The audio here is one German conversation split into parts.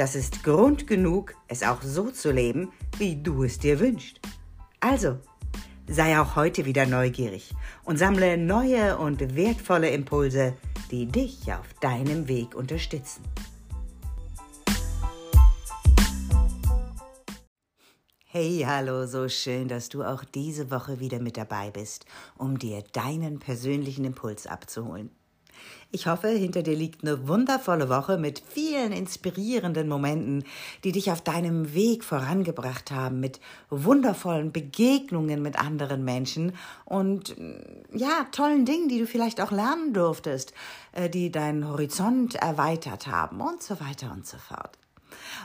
das ist Grund genug, es auch so zu leben, wie du es dir wünschst. Also, sei auch heute wieder neugierig und sammle neue und wertvolle Impulse, die dich auf deinem Weg unterstützen. Hey, hallo, so schön, dass du auch diese Woche wieder mit dabei bist, um dir deinen persönlichen Impuls abzuholen. Ich hoffe, hinter dir liegt eine wundervolle Woche mit vielen inspirierenden Momenten, die dich auf deinem Weg vorangebracht haben, mit wundervollen Begegnungen mit anderen Menschen und ja, tollen Dingen, die du vielleicht auch lernen durftest, äh, die deinen Horizont erweitert haben und so weiter und so fort.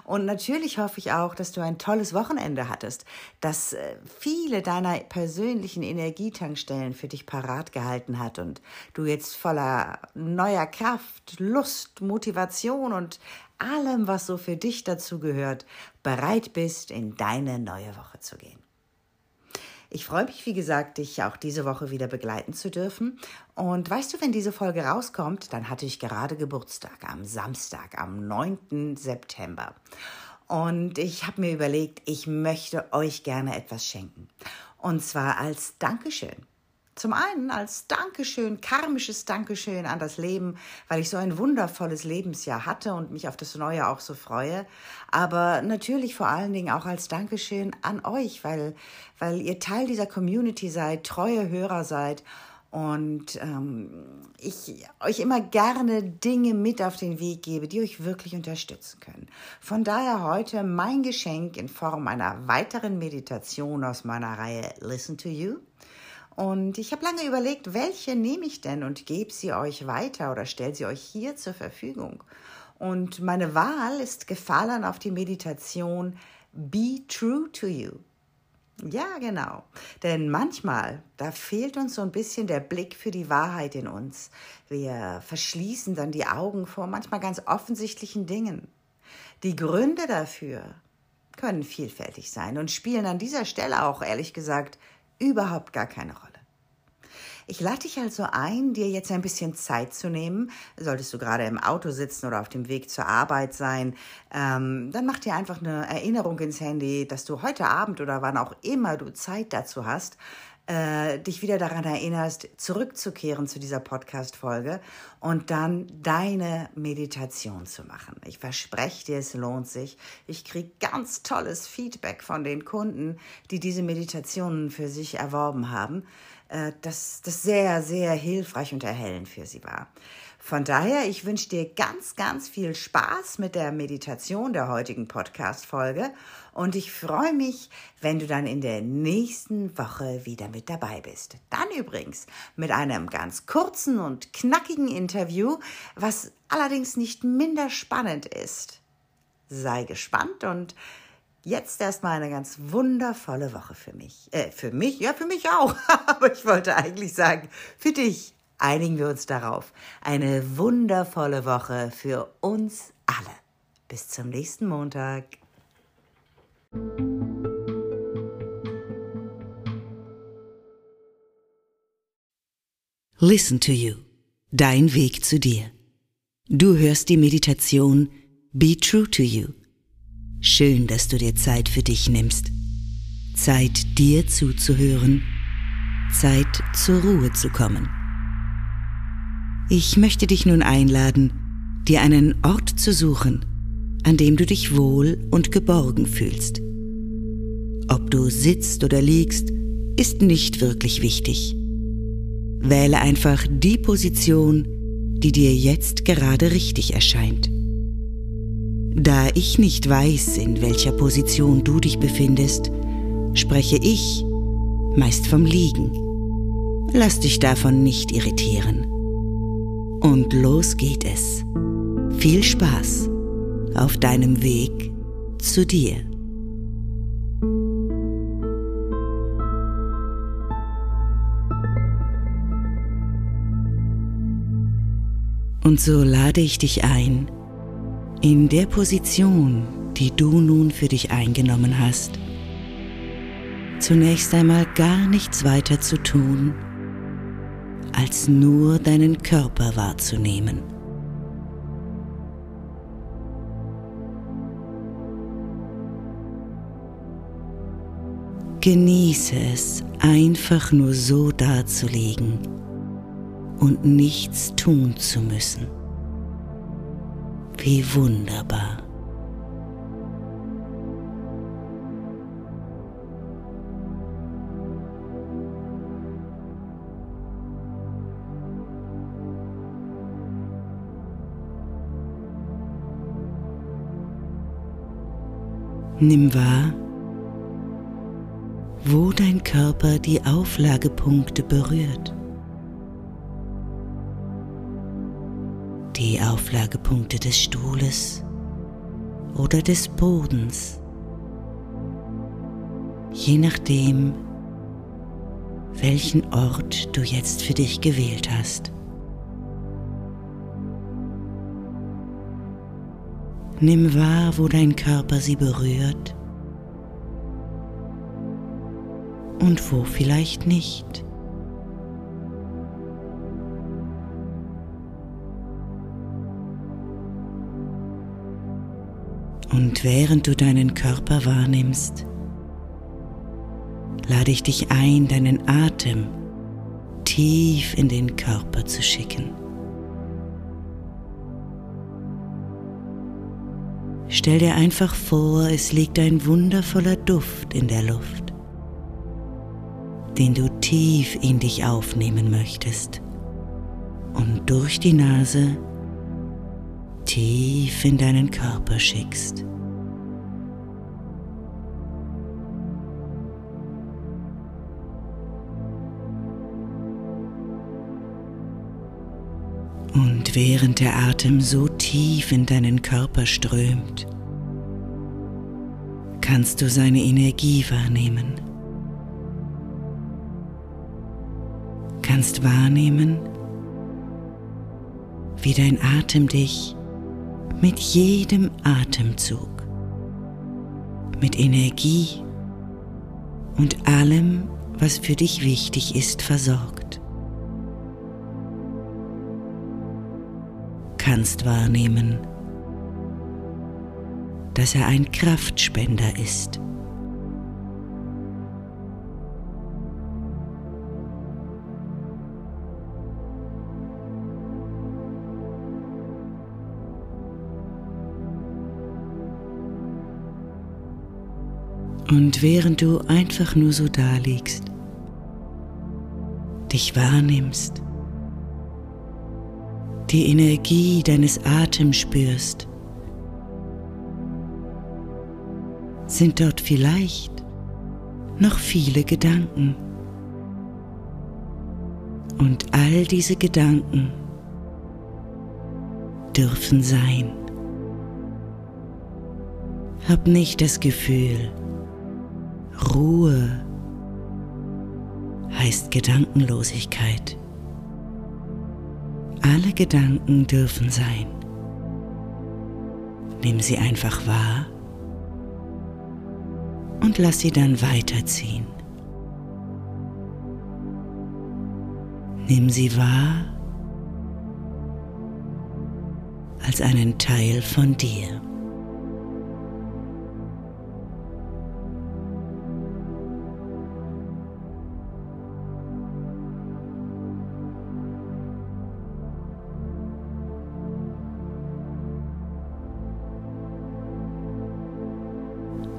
Und natürlich hoffe ich auch, dass du ein tolles Wochenende hattest, dass äh, viele deiner persönlichen Energietankstellen für dich parat gehalten hat und du jetzt voller neuer Kraft, Lust, Motivation und allem, was so für dich dazu gehört, bereit bist, in deine neue Woche zu gehen. Ich freue mich, wie gesagt, dich auch diese Woche wieder begleiten zu dürfen. Und weißt du, wenn diese Folge rauskommt, dann hatte ich gerade Geburtstag am Samstag, am 9. September. Und ich habe mir überlegt, ich möchte euch gerne etwas schenken. Und zwar als Dankeschön. Zum einen als Dankeschön, karmisches Dankeschön an das Leben, weil ich so ein wundervolles Lebensjahr hatte und mich auf das Neue auch so freue. Aber natürlich vor allen Dingen auch als Dankeschön an euch, weil, weil ihr Teil dieser Community seid, treue Hörer seid und ähm, ich euch immer gerne Dinge mit auf den Weg gebe, die euch wirklich unterstützen können. Von daher heute mein Geschenk in Form einer weiteren Meditation aus meiner Reihe Listen to You. Und ich habe lange überlegt, welche nehme ich denn und gebe sie euch weiter oder stelle sie euch hier zur Verfügung. Und meine Wahl ist gefallen auf die Meditation Be True to You. Ja, genau. Denn manchmal, da fehlt uns so ein bisschen der Blick für die Wahrheit in uns. Wir verschließen dann die Augen vor manchmal ganz offensichtlichen Dingen. Die Gründe dafür können vielfältig sein und spielen an dieser Stelle auch ehrlich gesagt überhaupt gar keine Rolle. Ich lade dich also ein, dir jetzt ein bisschen Zeit zu nehmen. Solltest du gerade im Auto sitzen oder auf dem Weg zur Arbeit sein, ähm, dann mach dir einfach eine Erinnerung ins Handy, dass du heute Abend oder wann auch immer du Zeit dazu hast, äh, dich wieder daran erinnerst, zurückzukehren zu dieser Podcast-Folge und dann deine Meditation zu machen. Ich verspreche dir, es lohnt sich. Ich kriege ganz tolles Feedback von den Kunden, die diese Meditationen für sich erworben haben, äh, dass das sehr, sehr hilfreich und erhellend für sie war. Von daher, ich wünsche dir ganz, ganz viel Spaß mit der Meditation der heutigen Podcast-Folge und ich freue mich, wenn du dann in der nächsten Woche wieder mit dabei bist. Dann übrigens mit einem ganz kurzen und knackigen Interview, was allerdings nicht minder spannend ist. Sei gespannt und jetzt erstmal eine ganz wundervolle Woche für mich. Äh, für mich? Ja, für mich auch. Aber ich wollte eigentlich sagen, für dich einigen wir uns darauf. Eine wundervolle Woche für uns alle. Bis zum nächsten Montag. Listen to You. Dein Weg zu dir. Du hörst die Meditation Be True to You. Schön, dass du dir Zeit für dich nimmst. Zeit, dir zuzuhören. Zeit, zur Ruhe zu kommen. Ich möchte dich nun einladen, dir einen Ort zu suchen, an dem du dich wohl und geborgen fühlst. Ob du sitzt oder liegst, ist nicht wirklich wichtig. Wähle einfach die Position, die dir jetzt gerade richtig erscheint. Da ich nicht weiß, in welcher Position du dich befindest, spreche ich meist vom Liegen. Lass dich davon nicht irritieren. Und los geht es. Viel Spaß. auf deinem Weg zu dir. Und so lade ich dich ein, in der Position, die du nun für dich eingenommen hast, zunächst einmal gar nichts weiter zu tun, als nur deinen Körper wahrzunehmen. Genieße es, einfach nur so dazulegen und nichts tun zu müssen. Wie wunderbar. Nimm wahr, wo dein Körper die Auflagepunkte berührt. Die Auflagepunkte des Stuhles oder des Bodens, je nachdem, welchen Ort du jetzt für dich gewählt hast. Nimm wahr, wo dein Körper sie berührt und wo vielleicht nicht. Und während du deinen Körper wahrnimmst, lade ich dich ein, deinen Atem tief in den Körper zu schicken. Stell dir einfach vor, es liegt ein wundervoller Duft in der Luft, den du tief in dich aufnehmen möchtest und durch die Nase tief in deinen Körper schickst. Während der Atem so tief in deinen Körper strömt, kannst du seine Energie wahrnehmen. Kannst wahrnehmen, wie dein Atem dich mit jedem Atemzug, mit Energie und allem, was für dich wichtig ist, versorgt. Kannst wahrnehmen, dass er ein Kraftspender ist. Und während du einfach nur so da liegst, dich wahrnimmst, die Energie deines Atems spürst, sind dort vielleicht noch viele Gedanken. Und all diese Gedanken dürfen sein. Hab nicht das Gefühl, Ruhe heißt Gedankenlosigkeit. Alle Gedanken dürfen sein. Nimm sie einfach wahr und lass sie dann weiterziehen. Nimm sie wahr als einen Teil von dir.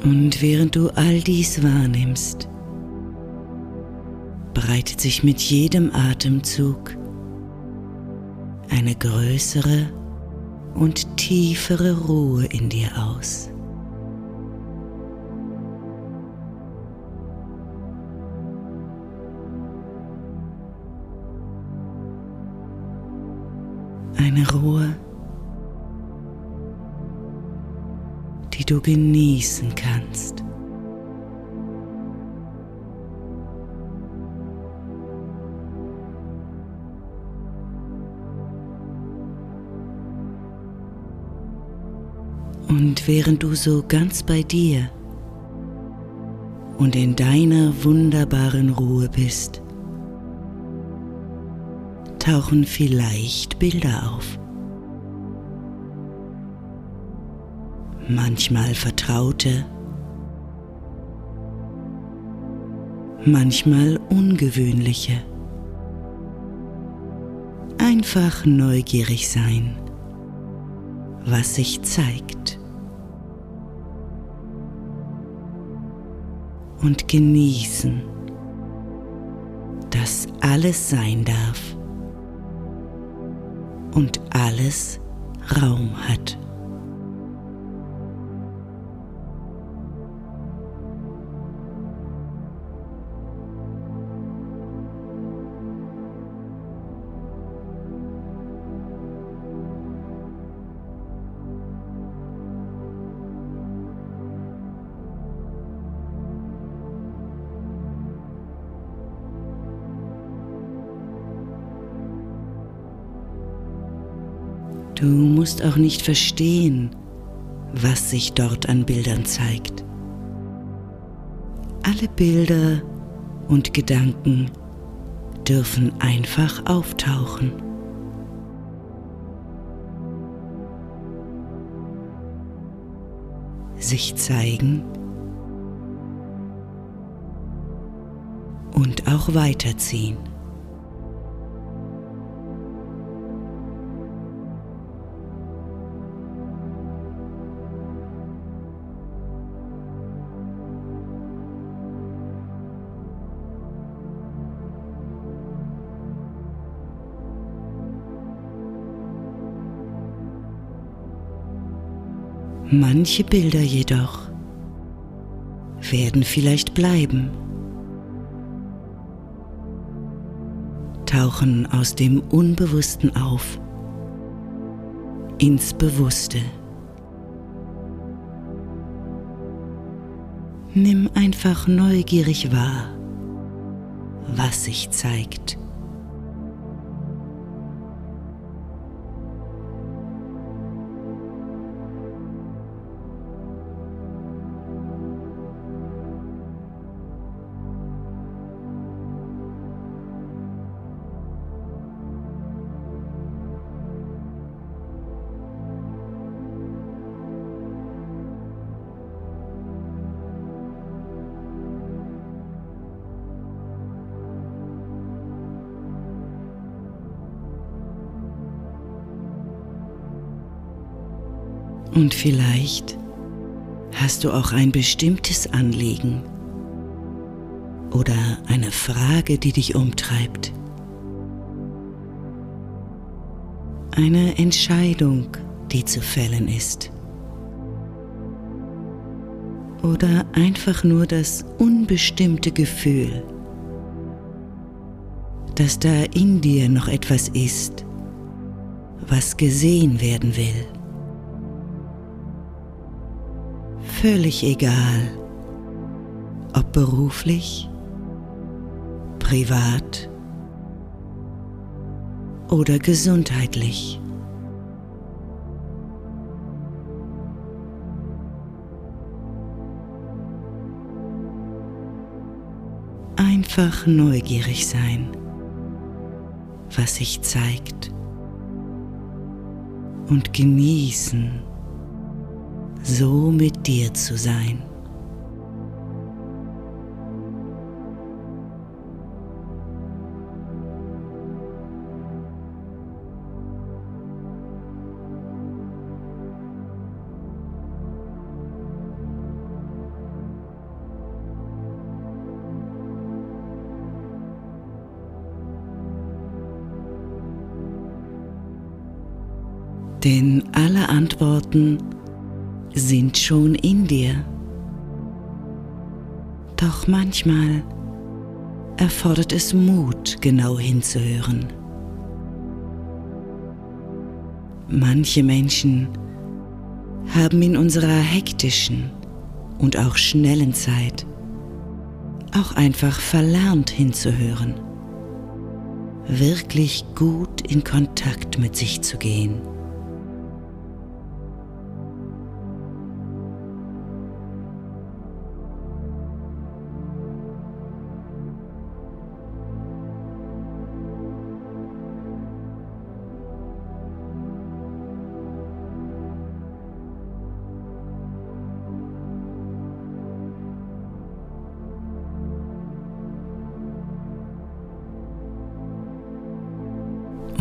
Und während du all dies wahrnimmst, breitet sich mit jedem Atemzug eine größere und tiefere Ruhe in dir aus. Eine Ruhe, du genießen kannst. Und während du so ganz bei dir und in deiner wunderbaren Ruhe bist, tauchen vielleicht Bilder auf. Manchmal vertraute, manchmal ungewöhnliche. Einfach neugierig sein, was sich zeigt. Und genießen, dass alles sein darf und alles Raum hat. Du musst auch nicht verstehen, was sich dort an Bildern zeigt. Alle Bilder und Gedanken dürfen einfach auftauchen. sich zeigen und auch weiterziehen. Manche Bilder jedoch werden vielleicht bleiben, tauchen aus dem Unbewussten auf ins Bewusste. Nimm einfach neugierig wahr, was sich zeigt. Und vielleicht hast du auch ein bestimmtes Anliegen oder eine Frage, die dich umtreibt. Eine Entscheidung, die zu fällen ist. Oder einfach nur das unbestimmte Gefühl, dass da in dir noch etwas ist, was gesehen werden will. Völlig egal, ob beruflich, privat oder gesundheitlich. Einfach neugierig sein, was sich zeigt und genießen so mit dir zu sein. Denn alle Antworten sind schon in dir. Doch manchmal erfordert es Mut, genau hinzuhören. Manche Menschen haben in unserer hektischen und auch schnellen Zeit auch einfach verlernt hinzuhören, wirklich gut in Kontakt mit sich zu gehen.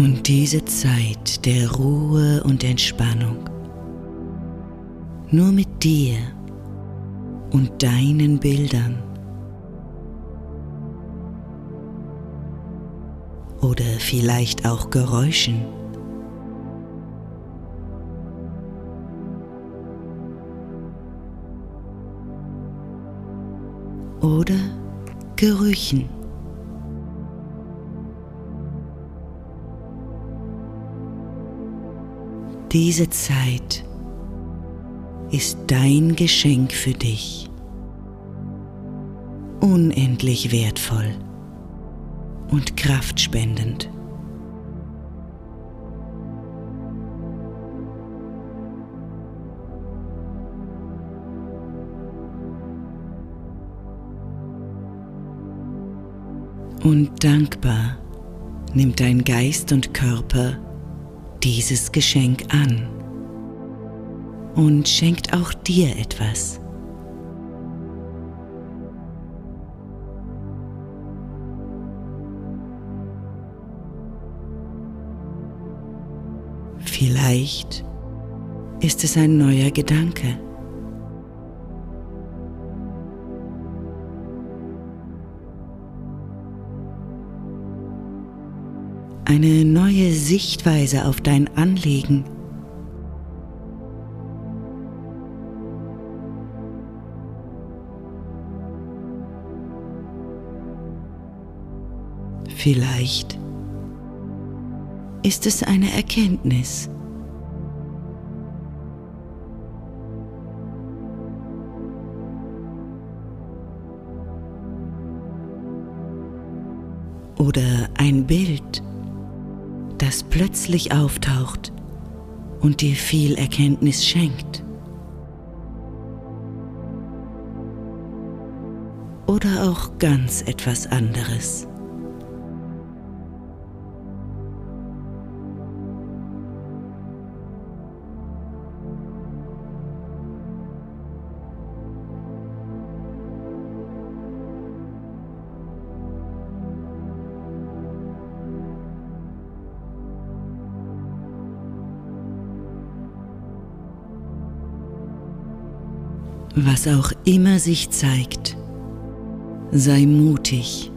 Und diese Zeit der Ruhe und Entspannung nur mit dir und deinen Bildern oder vielleicht auch Geräuschen. Oder Gerüchen. Diese Zeit ist dein Geschenk für dich. Unendlich wertvoll und kraftspendend. Und dankbar nimmt dein Geist und Körper dieses Geschenk an und schenkt auch dir etwas. Vielleicht ist es ein neuer Gedanke. Eine neue Sichtweise auf dein Anliegen. Vielleicht ist es eine Erkenntnis. Das plötzlich auftaucht und dir viel Erkenntnis schenkt. Oder auch ganz etwas anderes. Was auch immer sich zeigt, sei mutig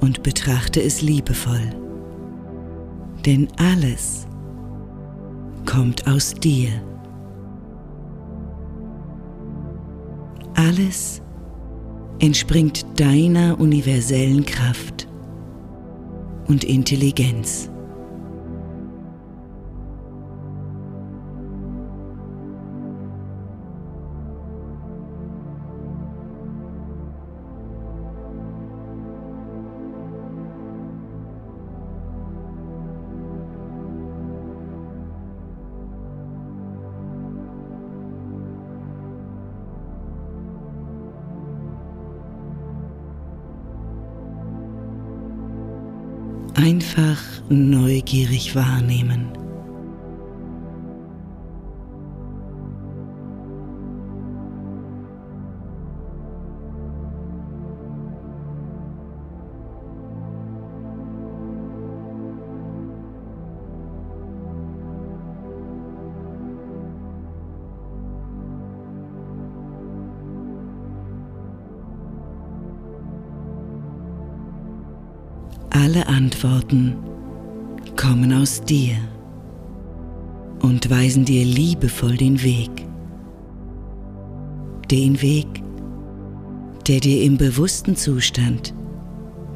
und betrachte es liebevoll, denn alles kommt aus dir. Alles entspringt deiner universellen Kraft und Intelligenz. Einfach neugierig wahrnehmen. Liebevoll den Weg. Den Weg, der dir im bewussten Zustand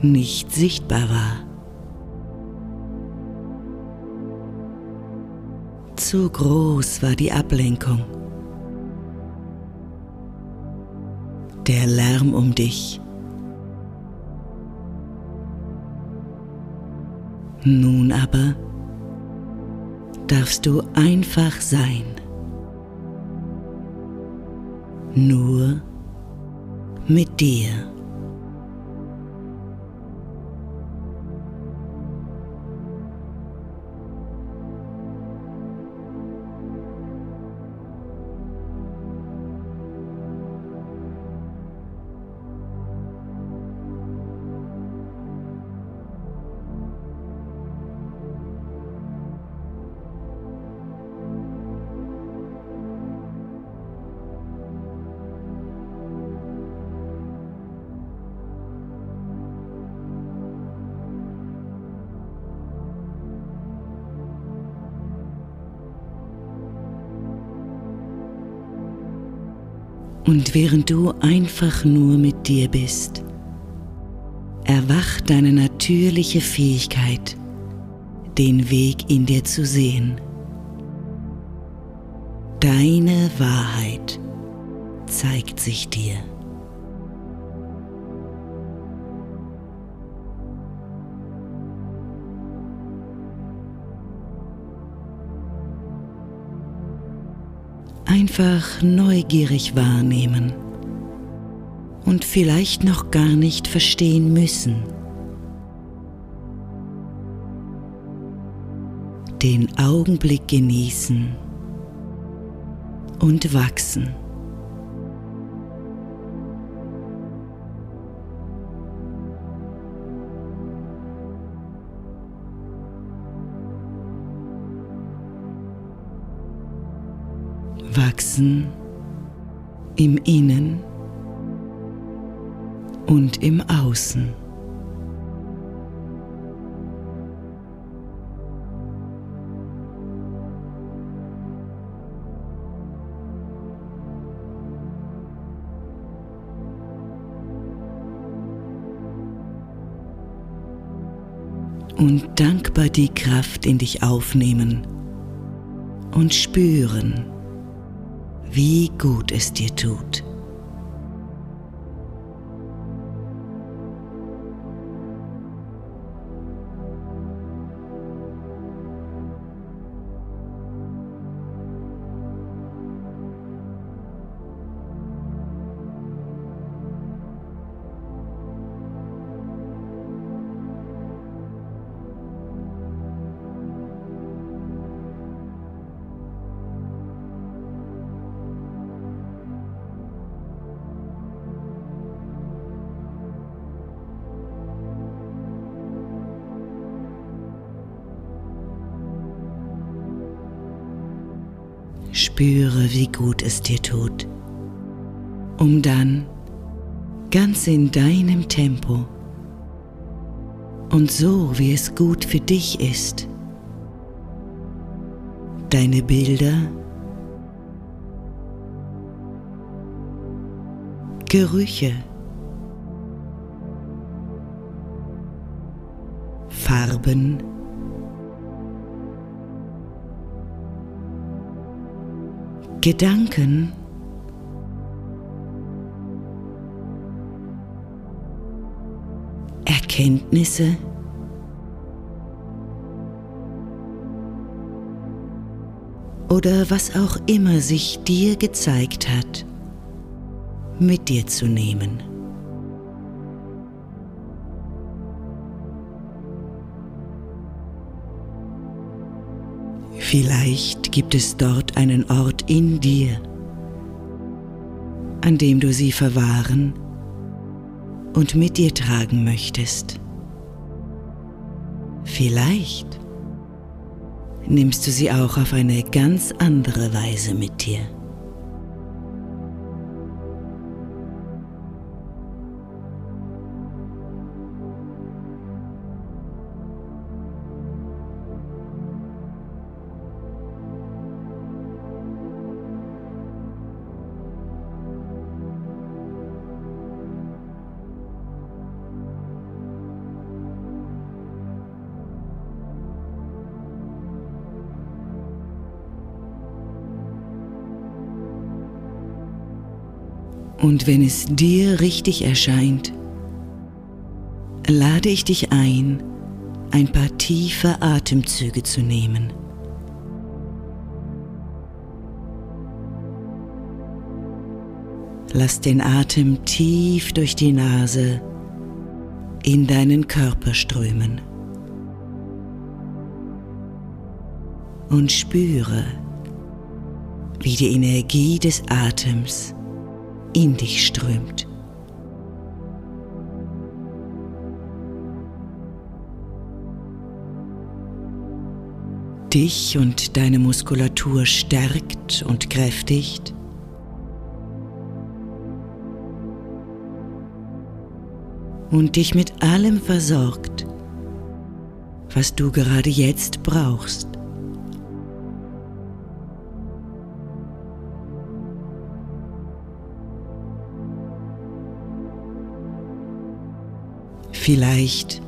nicht sichtbar war. Zu groß war die Ablenkung. Der Lärm um dich. Nun aber darfst du einfach sein. Nur mit dir. Und während du einfach nur mit dir bist, erwacht deine natürliche Fähigkeit, den Weg in dir zu sehen. Deine Wahrheit zeigt sich dir. Einfach neugierig wahrnehmen und vielleicht noch gar nicht verstehen müssen. Den Augenblick genießen und wachsen. Wachsen im Innen und im Außen. Und dankbar die Kraft in dich aufnehmen und spüren, wie gut es dir tut. Spüre, wie gut es dir tut, um dann ganz in deinem Tempo und so, wie es gut für dich ist, deine Bilder, Gerüche, Farben, Gedanken Erkenntnisse oder was auch immer sich dir gezeigt hat, mit dir zu nehmen. Vielleicht gibt es dort einen Ort in dir, an dem du sie verwahren und mit dir tragen möchtest. Vielleicht nimmst du sie auch auf eine ganz andere Weise mit dir. Und wenn es dir richtig erscheint, lade ich dich ein, ein paar tiefe Atemzüge zu nehmen. Lass den Atem tief durch die Nase in deinen Körper strömen. Und spüre, wie die Energie des Atems in dich strömt. Dich und deine Muskulatur stärkt und kräftigt. Und dich mit allem versorgt, was du gerade jetzt brauchst. Vielleicht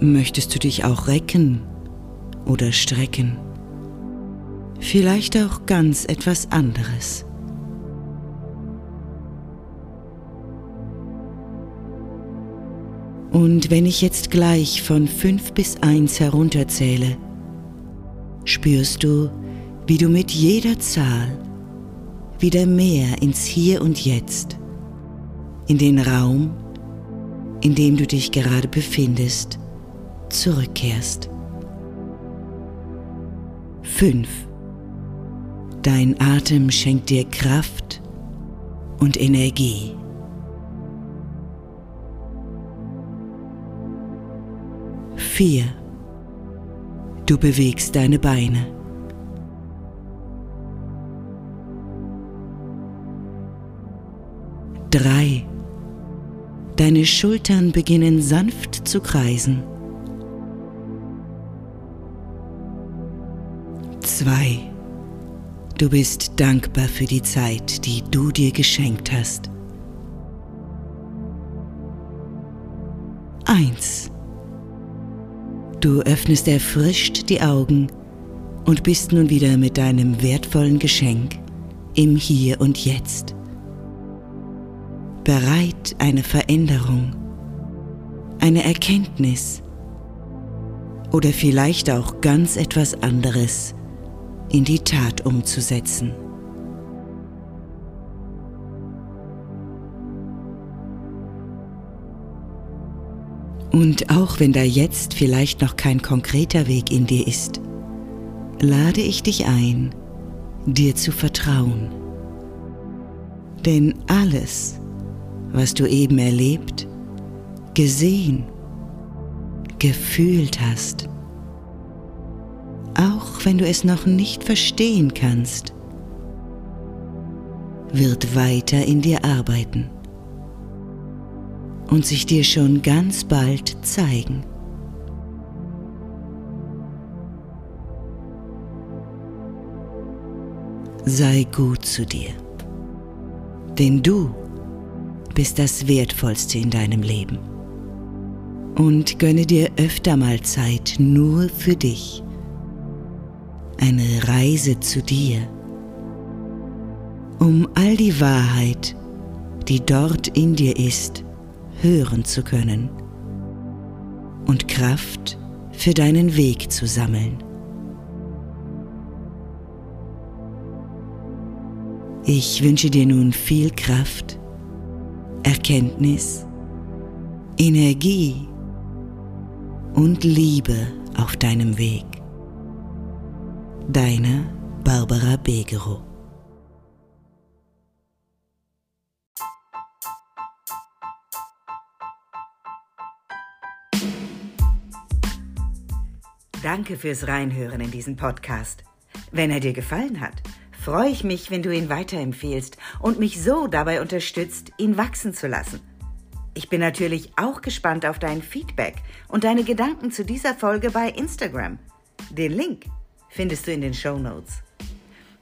möchtest du dich auch recken oder strecken. Vielleicht auch ganz etwas anderes. Und wenn ich jetzt gleich von fünf bis eins herunterzähle, spürst du, wie du mit jeder Zahl wieder mehr ins Hier und Jetzt, in den Raum in dem du dich gerade befindest, zurückkehrst. 5. Dein Atem schenkt dir Kraft und Energie. Vier. Du bewegst deine Beine. Drei. Deine Schultern beginnen sanft zu kreisen. Zwei. Du bist dankbar für die Zeit, die du dir geschenkt hast. Eins. Du öffnest erfrischt die Augen und bist nun wieder mit deinem wertvollen Geschenk im Hier und Jetzt bereit, eine Veränderung, eine Erkenntnis oder vielleicht auch ganz etwas anderes in die Tat umzusetzen. Und auch wenn da jetzt vielleicht noch kein konkreter Weg in dir ist, lade ich dich ein, dir zu vertrauen. Denn alles, was du eben erlebt, gesehen, gefühlt hast. Auch wenn du es noch nicht verstehen kannst, wird weiter in dir arbeiten und sich dir schon ganz bald zeigen. Sei gut zu dir, denn du bist das Wertvollste in deinem Leben. Und gönne dir öfter mal Zeit nur für dich. Eine Reise zu dir, um all die Wahrheit, die dort in dir ist, hören zu können und Kraft für deinen Weg zu sammeln. Ich wünsche dir nun viel Kraft Erkenntnis, Energie und Liebe auf deinem Weg. Deine Barbara Begerow. Danke fürs Reinhören in diesen Podcast. Wenn er dir gefallen hat, freue ich mich, wenn du ihn weiterempfehlst und mich so dabei unterstützt, ihn wachsen zu lassen. Ich bin natürlich auch gespannt auf dein Feedback und deine Gedanken zu dieser Folge bei Instagram. Den Link findest du in den Show Notes.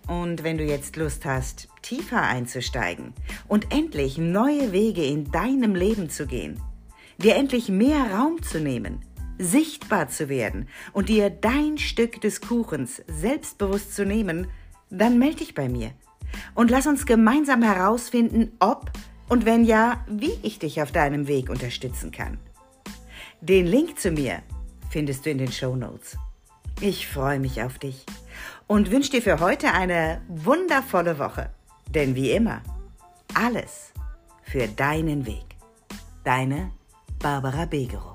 Und wenn du jetzt Lust hast, tiefer einzusteigen und endlich neue Wege in deinem Leben zu gehen, dir endlich mehr Raum zu nehmen, sichtbar zu werden und dir dein Stück des Kuchens selbstbewusst zu nehmen, dann melde dich bei mir. und lass uns gemeinsam herausfinden, ob und wenn ja, wie ich dich auf deinem Weg unterstützen kann. Den Link zu mir findest du in den Show Notes. Ich freue mich auf dich und wünsche dir für heute eine wundervolle Woche. Denn wie immer, alles für deinen Weg. Deine Barbara Begerow.